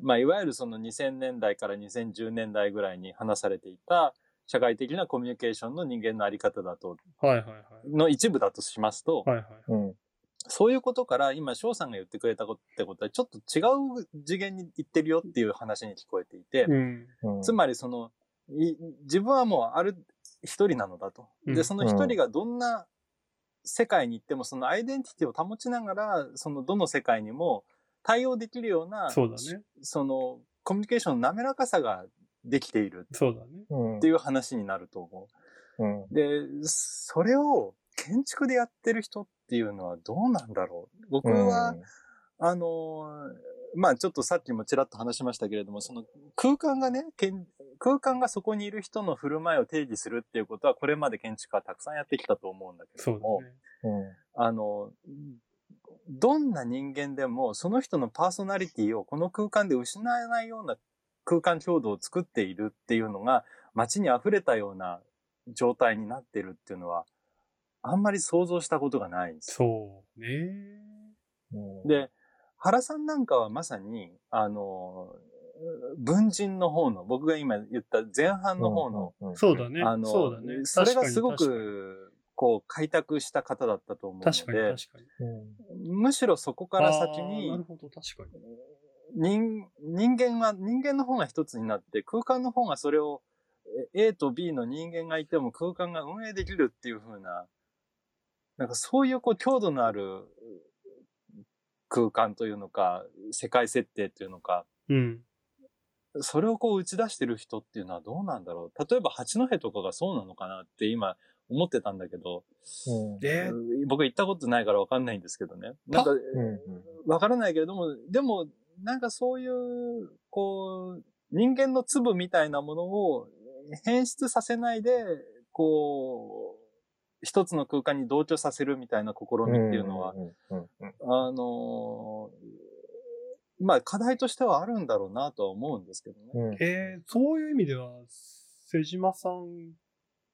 まあ、いわゆるその2000年代から2010年代ぐらいに話されていた社会的なコミュニケーションの人間のあり方だと、の一部だとしますと、そういうことから今翔さんが言ってくれたことってことはちょっと違う次元に行ってるよっていう話に聞こえていて、つまりその、自分はもうある一人なのだと。
うん
で、その一人がどんな世界に行ってもそのアイデンティティを保ちながら、そのどの世界にも対応できるような、
そうだね。
そのコミュニケーションの滑らかさができている
そうだね。
うん。
っていう話になると思
うん。
う。で、それを建築でやってる人っていうのはどうなんだろう。僕は、あのーまあちょっとさっきもちらっと話しましたけれども、その空間がね、けん空間がそこにいる人の振る舞いを定義するっていうことは、これまで建築家はたくさんやってきたと思うんだけども、
ね。
うん。
あの、どんな人間でもその人のパーソナリティをこの空間で失えないような空間共同を作っているっていうのが街に溢れたような状態になってるっていうのは、あんまり想像したことがないんです。
そうね。
うん、
で、原さんなんかはまさに、あの、文人の方の、僕が今言った前半の方の、
うん、
そうだね。
あの、
そうだね。
それがすごく、こう、開拓した方だったと思うので、
確かに確かに。
うん。
むしろそこから先
あーな
に
る、ほど、確かに。
人、人間は、人間の方が一つになって、空間の方がそれを、え A と B の人間がいても空間が運営できるっていう風な、なんかそういうこう強度のある空間というのか、世界設定というのか、
うん。
それをこう打ち出してる人っていうのはどうなんだろう例えば八戸とかがそうなのかなって今思ってたんだけど、
うん。
え？
僕行ったことないからわかんないんですけどね。なんか、
うん
わからないけれども、でも、なんかそういう、こう、人間の粒みたいなものを変質させないで、こう、一つの空間に同居させるみたいな試みっていうのは、あのーまあ課題としてはあるんだろうなとは思うんですけどね。
うん
えーそういう意味では、瀬島さん、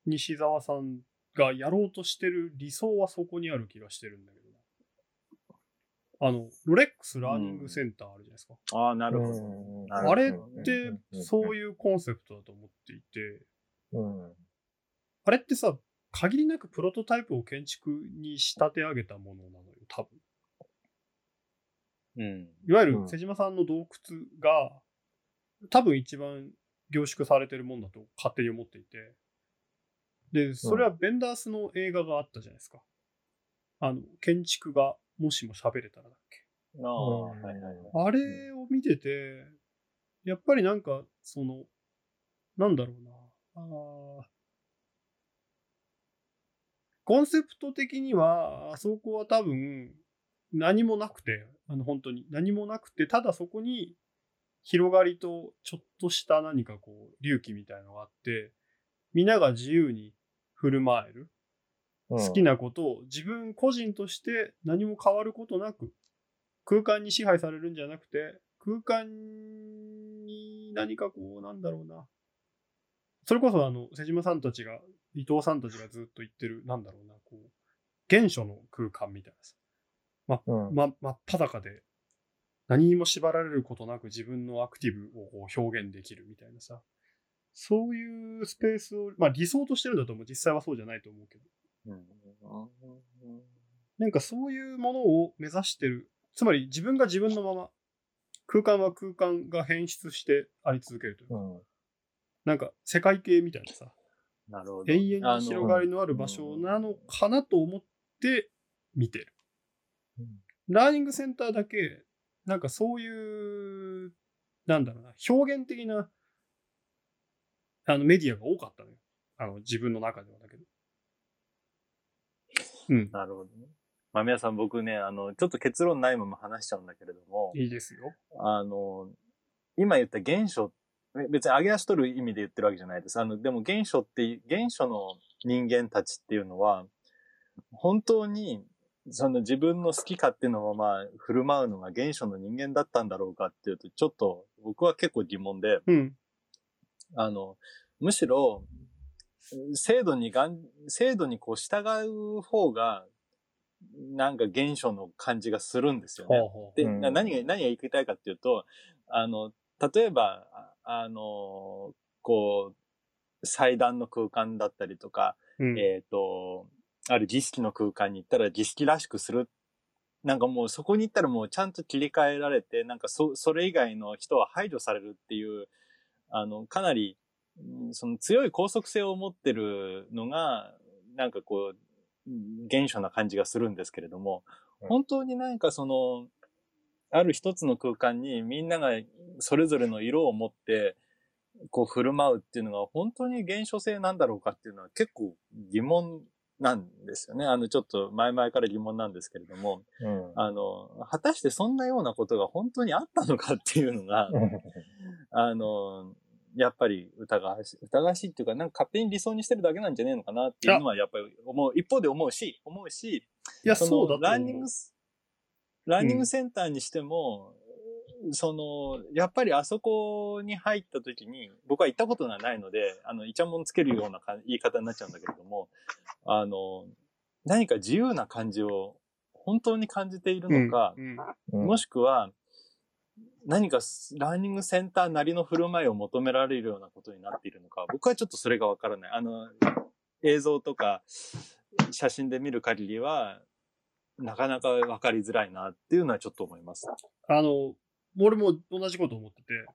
西澤さんがやろうとしてる理想はそこにある気がしてるんだけどな。あの、ロレックスラーニングセンターあるじゃないですか。
ああ、なるほど。
うん
なるほど
あれって、そういうコンセプトだと思っていて、
うん。
あれってさ、限りなくプロトタイプを建築に仕立て上げたものなのよ、多分。
うん。
いわゆる
うん
瀬島さんの洞窟が、多分一番凝縮されてるもんだと勝手に思っていて。で、それはベンダースの映画があったじゃないですか。あの、建築がもしも喋れたらだっけ。
ああ、はいはいはい。
あれを見てて、やっぱりなんか、その、なんだろうな。あーコンセプト的には、あそこは多分、何もなくて、あの、本当に。何もなくて、ただそこに広がりとちょっとした何かこう、隆起みたいのがあって、皆が自由に振る舞える。好きなことを自分個人として何も変わることなく空間に支配されるんじゃなくて空間に何かこうなんだろうな。それこそあの瀬島さんたちが伊藤さんたちがずっと言ってるなんだろうなこう原初の空間みたいなさ
うん。
ま、真っ裸で何にも縛られることなく自分のアクティブをこう表現できるみたいなさそういうスペースを、まあ理想としてるんだと思う。実際はそうじゃないと思うけど。
うん
なんかそういうものを目指してる。つまり自分が自分のまま、空間は空間が変質してあり続けるというか、
うん。
なんか世界系みたいなさ、
なるほど。
永遠に広がりのある場所なのかなと思って見てる。
うん
ラーニングセンターだけ、なんかそういう、なんだろうな、表現的な、あのメディアが多かったのよ。あの自分の中ではだけど。うん。
なるほどね。まあ皆さん僕ね、あの、ちょっと結論ないまま話しちゃうんだけれども、
いいですよ。
あの、今言った現象、べ別に上げ足取る意味で言ってるわけじゃないです。あの、でも現象っていう、現象の人間たちっていうのは、本当に、その自分の好き勝手のまま振る舞うのが現象の人間だったんだろうかっていうと、ちょっと僕は結構疑問で、
うん。
あの、むしろ、制度にがん、制度にこう従う方が、なんか現象の感じがするんですよね。
ほうほう。
で、
うん
な何が、何が言いたいかっていうと、あの、例えば、ああの、こう、祭壇の空間だったりとか、
うん
えっ、と、ある儀式の空間に行ったら儀式らしくする。なんかもうそこに行ったらもうちゃんと切り替えられて、なんかそ、それ以外の人は排除されるっていう、あの、かなり、うんその強い拘束性を持ってるのが、なんかこう、うん現象な感じがするんですけれども、
うん
本当になんかその、ある一つの空間にみんながそれぞれの色を持って、こう振る舞うっていうのが本当に現象性なんだろうかっていうのは結構疑問なんですよね。あの、ちょっと前々から疑問なんですけれども、
うん。
あの、果たしてそんなようなことが本当にあったのかっていうのが、あの、やっぱり疑わしい、疑わしいっていうか、なんか勝手に理想にしてるだけなんじゃねえのかなっていうのはやっぱり思う、一方で思うし、思うし、
いや、
そ
そうだ
ランニングス、ランニングセンターにしても、その、やっぱりあそこに入った時に、僕は行ったことがないので、あの、イチャモンつけるようなか言い方になっちゃうんだけれども、あの、何か自由な感じを本当に感じているのか、
うんうん
うん
もしくは、何かランニングセンターなりの振る舞いを求められるようなことになっているのか、僕はちょっとそれがわからない。あの、映像とか写真で見る限りは、なかなかわかりづらいなっていうのはちょっと思います。
あの、俺も同じこと思ってて、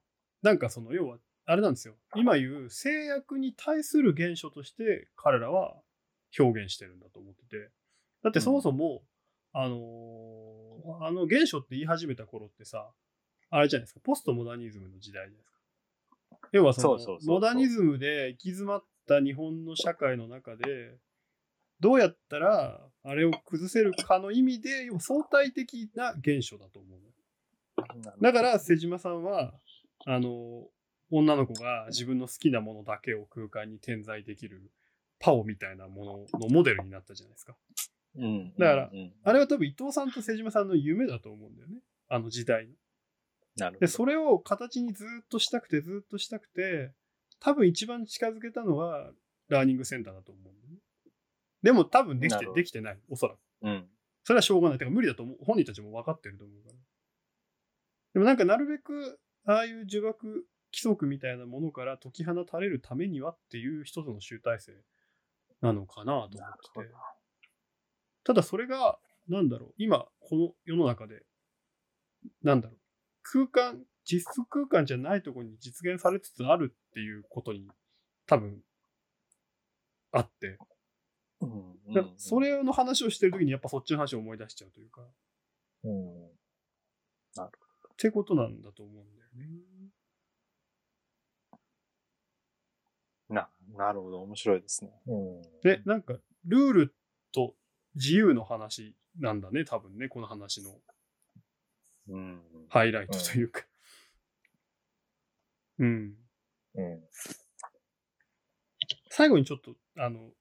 なんかその、要は、あれなんですよ。今言う制約に対する現象として彼らは表現してるんだと思ってて。だってそもそも、あのーあの現象って言い始めた頃ってさ、あれじゃないですか、ポストモダニズムの時代じゃないですか。要はその
そう
モダニズムで行き詰まった日本の社会の中で、どうやったらあれを崩せるかの意味で、相対的な現象だと思うの。だから、瀬島さんは、あの、女の子が自分の好きなものだけを空間に点在できるパオみたいなもののモデルになったじゃないですか。
うん。
だから
うんうん
あれは多分伊藤さんと瀬島さんの夢だと思うんだよね。あの時代の。で、
なるほど。
それを形にずっとしたくてずっとしたくて、多分一番近づけたのはラーニングセンターだと思うんだよね。でも多分できて
なるほど
できてない。おそらく。
うん。
それはしょうがない。てか無理だと思う。本人たちも分かってると思うから。でもなんかなるべく、ああいう呪縛、規則みたいなものから解き放たれるためにはっていう一つの集大成なのかなと思ってて。ただそれが、なんだろう、今、この世の中で、なんだろう、空間、実質空間じゃないところに実現されつつあるっていうことに、多分、あって、
うん
それの話をしてるときにやっぱそっちの話を思い出しちゃうというか、っ
うん。
てことなんだと思うんだよね。
な、なるほど。面白いですね。
うん。
で、なんか、ルールと自由の話なんだね、多分ね、この話の
うん。
ハイライトというか。うん。
うん。
最後にちょっと、あの、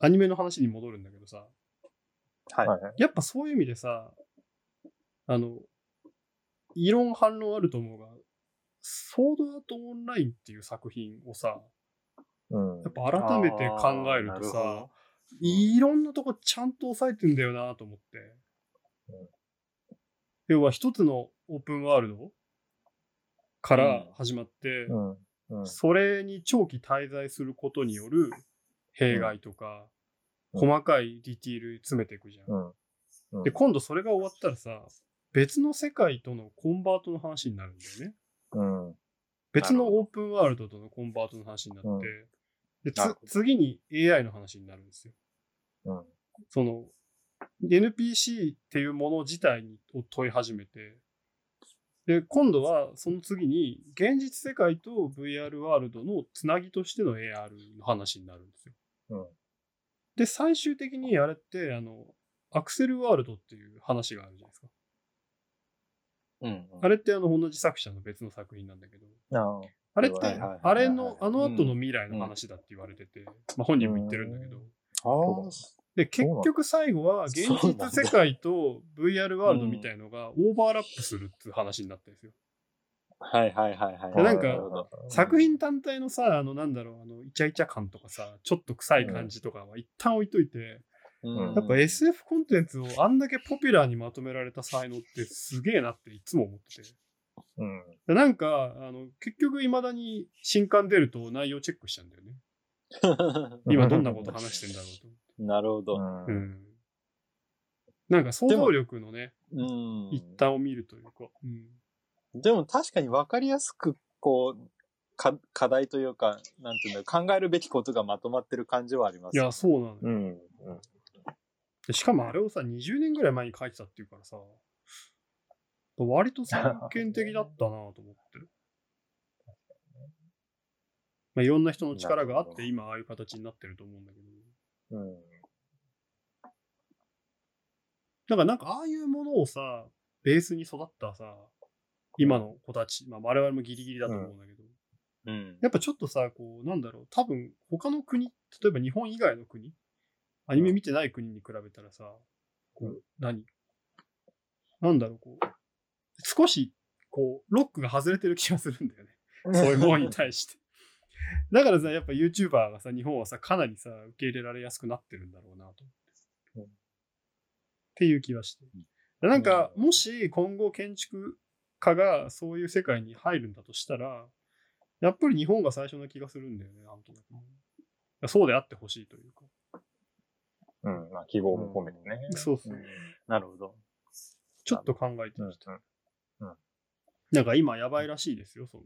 アニメの話に戻るんだけどさ、
はい。
やっぱそういう意味でさ、あの、異論反論あると思うが、ソードアートオンラインっていう作品をさ、
うん
やっぱ改めて考えると
あーなるほ
さ
ど、
いろんなとこちゃんと押さえてんだよなと思って
うん。
要は一つのオープンワールドから始まって、
うん。うん
それに長期滞在することによる弊害とか、
うん
細かいディティール詰めていくじゃん。
うん。うん
で、今度それが終わったらさ、別の世界とのコンバートの話になるんだよね。
うん。
別のオープンワールドとのコンバートの話になって、
うん
で次に AI の話になるんですよ。
うん。
その NPC っていうもの自体にを問い始めて、で、今度はその次に現実世界と VR ワールドのつなぎとしての AR の話になるんですよ。
うん。
で、最終的にあれって、あの、アクセルワールドっていう話があるじゃないですか。
うんうん。
あれってあの同じ作者の別の作品なんだけど、
あ
あ。れってあれの、あの後の未来の話だって言われてて、まあ本人も言ってるんだけど、
ああ、
で、結局最後は現実世界と VR ワールドみたいのがオーバーラップするっていう話になったんですよ。
はいはいはいはい。
でなんか作品単体のさ、あのなんだろう、あのイチャイチャ感とかさ、ちょっと臭い感じとかは一旦置いといて、
うん
やっぱ SF コンテンツをあんだけポピュラーにまとめられた才能ってすげえなっていつも思ってて。
うん。
でなんか、あの、結局未だに新刊出ると内容チェックしちゃうんだよね。今どんなこと話してんだろうと思って。
なるほど。
うん
うん。なんか想像力のね、
うん。
一端を見るというか。うん。
でも確かに分かりやすく、こう、か課題というか、なんていうんだろう考えるべきことがまとまってる感じはあります。
いや、そうなのよ、
うん。うん。
でしかもあれをさ、20年ぐらい前に書いてたっていうからさ、割と先見的だったなと思って。まあ、いろんな人の力があって、
なるほど
今ああいう形になってると思うんだけど。
うん。
だからなんかああいうものをさ、ベースに育ったさ、今の子たち、まあ我々もギリギリだと思うんだけど、
うん。
やっぱちょっとさ、こう、なんだろう、多分他の国、例えば日本以外の国、アニメ見てない国に比べたらさ、こう、何？なんだろう、こう、少し、こう、ロックが外れてる気がするんだよね。そういうものに対して。だからさ、やっぱ YouTuber がさ、日本はさ、かなりさ、受け入れられやすくなってるんだろうなと思って。
うん
っていう気はして。なんか、もし今後建築家がそういう世界に入るんだとしたら、やっぱり日本が最初な気がするんだよね、なんとなく。そうであってほしいというか。
うん。まあ、希望も込めてね。
そうそう。
なるほど。
ちょっと考えて
うん
みた。なんか今やばいらしいですよ、その。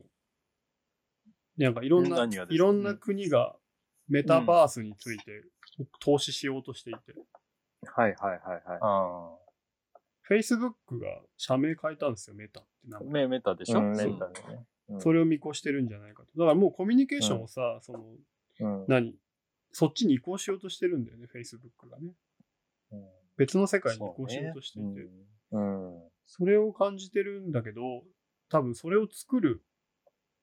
なんかいろんな、いろんな国がメタバースについて投資しようとしていて、
はいはいはいは
あ
Facebook が社名変えたんですよ、メタって名
い。
前。
メメタでし
あ。
ょ、
うん、
そう
メンタルね。うん
それを見越してるんじゃないかと。だからもうコミュニケーションをさ、その、
うん。
何？そっちに移行しようとしてるんだよね、Facebook がね。
うん
別の世界に移行しよう
ね
としていて。
うん。
それを感じてるんだけど、多分それを作る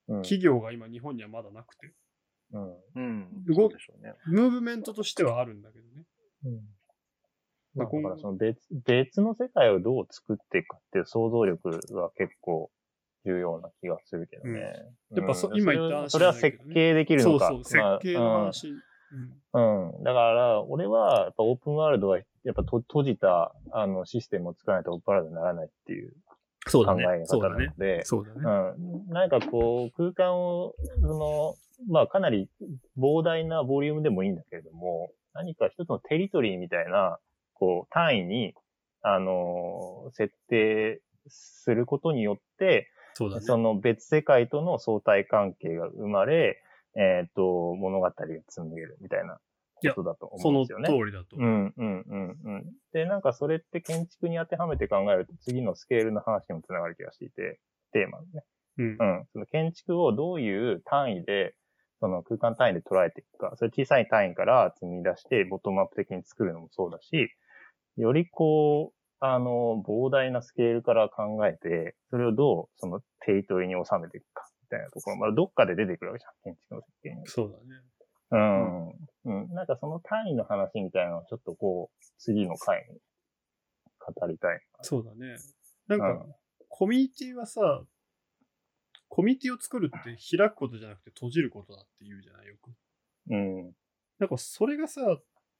うん。
企業が今日本にはまだなくて、
うん。
うん。
動
そうでしょうね。
ムーブメントとしてはあるんだけどね。
うんまあ、だからその別、別の世界をどう作っていくかっていう想像力が結構重要な気がするけどね。
やっぱそ
うん
今言った話
それは設計できるのか。
そうそう、設
まあ
計の話。うん
うん。うん。だから、俺は、やっぱオープンワールドは、やっぱと閉じた、あの、システムを作らないとオープンワールドにならないっていう
そう
考え方なので、
そうだね。
うん。なんかこう、空間を、その、まあかなり膨大なボリュームでもいいんだけれども、何か一つのテリトリーみたいな、こう、単位に、あのー設定することによって、
そうだね。
その別世界との相対関係が生まれ、えっ、と、物語が紡げるみたいなことだと思
その通
うんですよね。
りだと。
うん、うん、うん、うん。で、なんかそれって建築に当てはめて考えると次のスケールの話にもつながる気がしていて、テーマのね。
うん
う。ん。その建築をどういう単位で、その空間単位で捉えていくか、それ小さい単位から積み出してボトムアップ的に作るのもそうだし、よりこう、あの、膨大なスケールから考えて、それをどうそのテリトリーに収めていくか、みたいなところ、まあどっかで出てくるわけじゃん、建築の設計に。
そうだね。
うん。うん。なんかその単位の話みたいなのをちょっとこう、次の回に語りたい。
そうだね。なんか、
うん
コミュニティはさ、コミュニティを作るって開くことじゃなくて閉じることだって言うじゃないよく。
うん。
なんかそれがさ、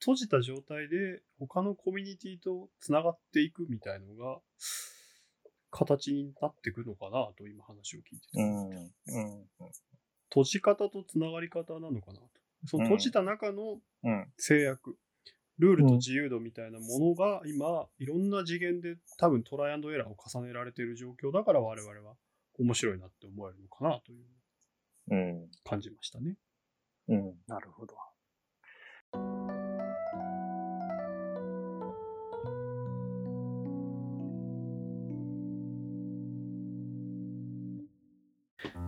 閉じた状態で他のコミュニティと繋がっていくみたいのが、形になっていくのかなと今話を聞いてて。
うん。うん。
閉じ方とつながり方なのかなと。その閉じた中の
うん。
制約、ルールと自由度みたいなものが今、いろんな次元で多分トライアンドエラーを重ねられている状況だから我々は面白いなって思えるのかなという
うん。
感じましたね。
うん。
なるほど。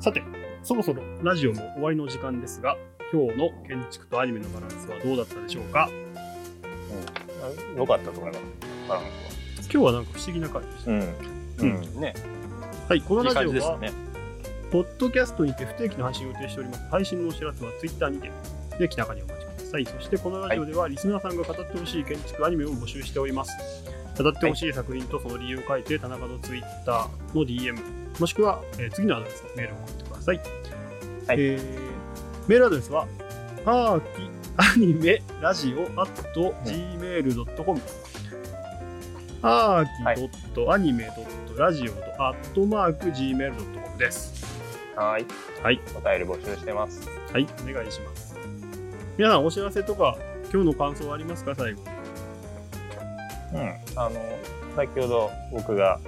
さて、そろそろラジオも終わりの時間ですが、今日の建築とアニメのバランスはどうだったでしょうか？
うん。よかったと思います。バラン
今日はなんか不思議な回でした。
スは。うん。うん。
ね。
はい、このラジオは、
感じですね。
ポッドキャストにて不定期の配信を予定しております。配信のお知らせは Twitter にて、で、気長にお待ちください。そしてこのラジオでは、リスナーさんが語ってほしい建築アニメを募集しております。語ってほしい作品とその理由を書いて、田中の Twitter の DM、もしくは、えー次のアドレスにメールを送ってください。
はい
えーメールアドレスは、アーキアニメラジオ at gmail.com アーキアニメラジオアットマーク gmail.com です。
はい。
はい。
お便り募集してます。
はい、お願いします。皆さん、お知らせとか、今日の感想はありますか、最後。
うん。あの、先ほど僕が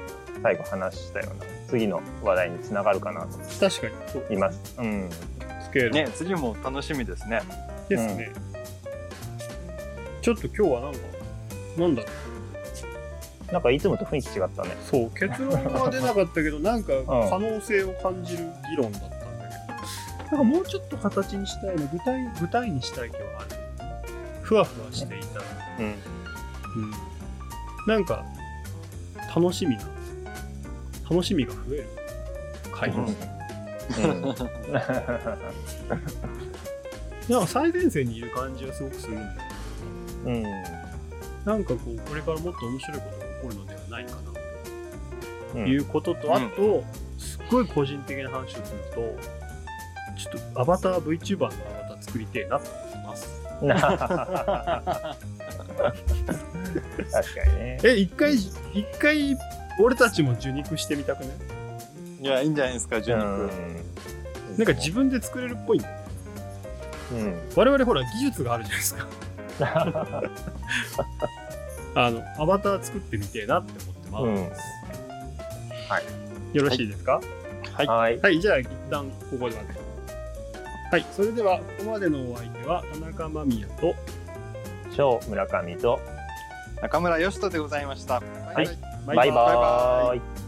最後話したような、次の話題につながるかなと
確かに、そ
います。うん。
スケール
ね、次も楽しみですね。
ですね。ちょっと今日はなんか、なんだ？ろう。
なんかいつもと雰囲気違ったね。
そう、結論は出なかったけど、なんか可能性を感じる議論だったんだけど、なんかもうちょっと形にしたいな、具体具体にしたい気はある。ふわふわしていた。
うん。
うん。なんか、楽しみな、楽しみが増える回です。
うん。
なんか最前線にいる感じはすごくするんだよ。
うん。
なんかこう、これからもっと面白いことが起こるのではないかなと
うん
いうことと、
うん
あと、すっごい個人的な話をすると、ちょっとアバター VTuber のアバター作りてえなと思います。
確かにね。
え、一回、一回、俺たちも受肉してみたくね？
いや、いいんじゃないですか、受肉。
なんか自分で作れるっぽい。
うん。
我々ほら技術があるじゃないですか。あの、アバター作ってみてえなって思ってます。
はい。
よろしいですか？
はい
はい。
はい、じゃあ一旦ここでまで。はい、それではここまでのお相手は田中間宮と
小村上と、
中村義人でございました。
はいバイバーイ。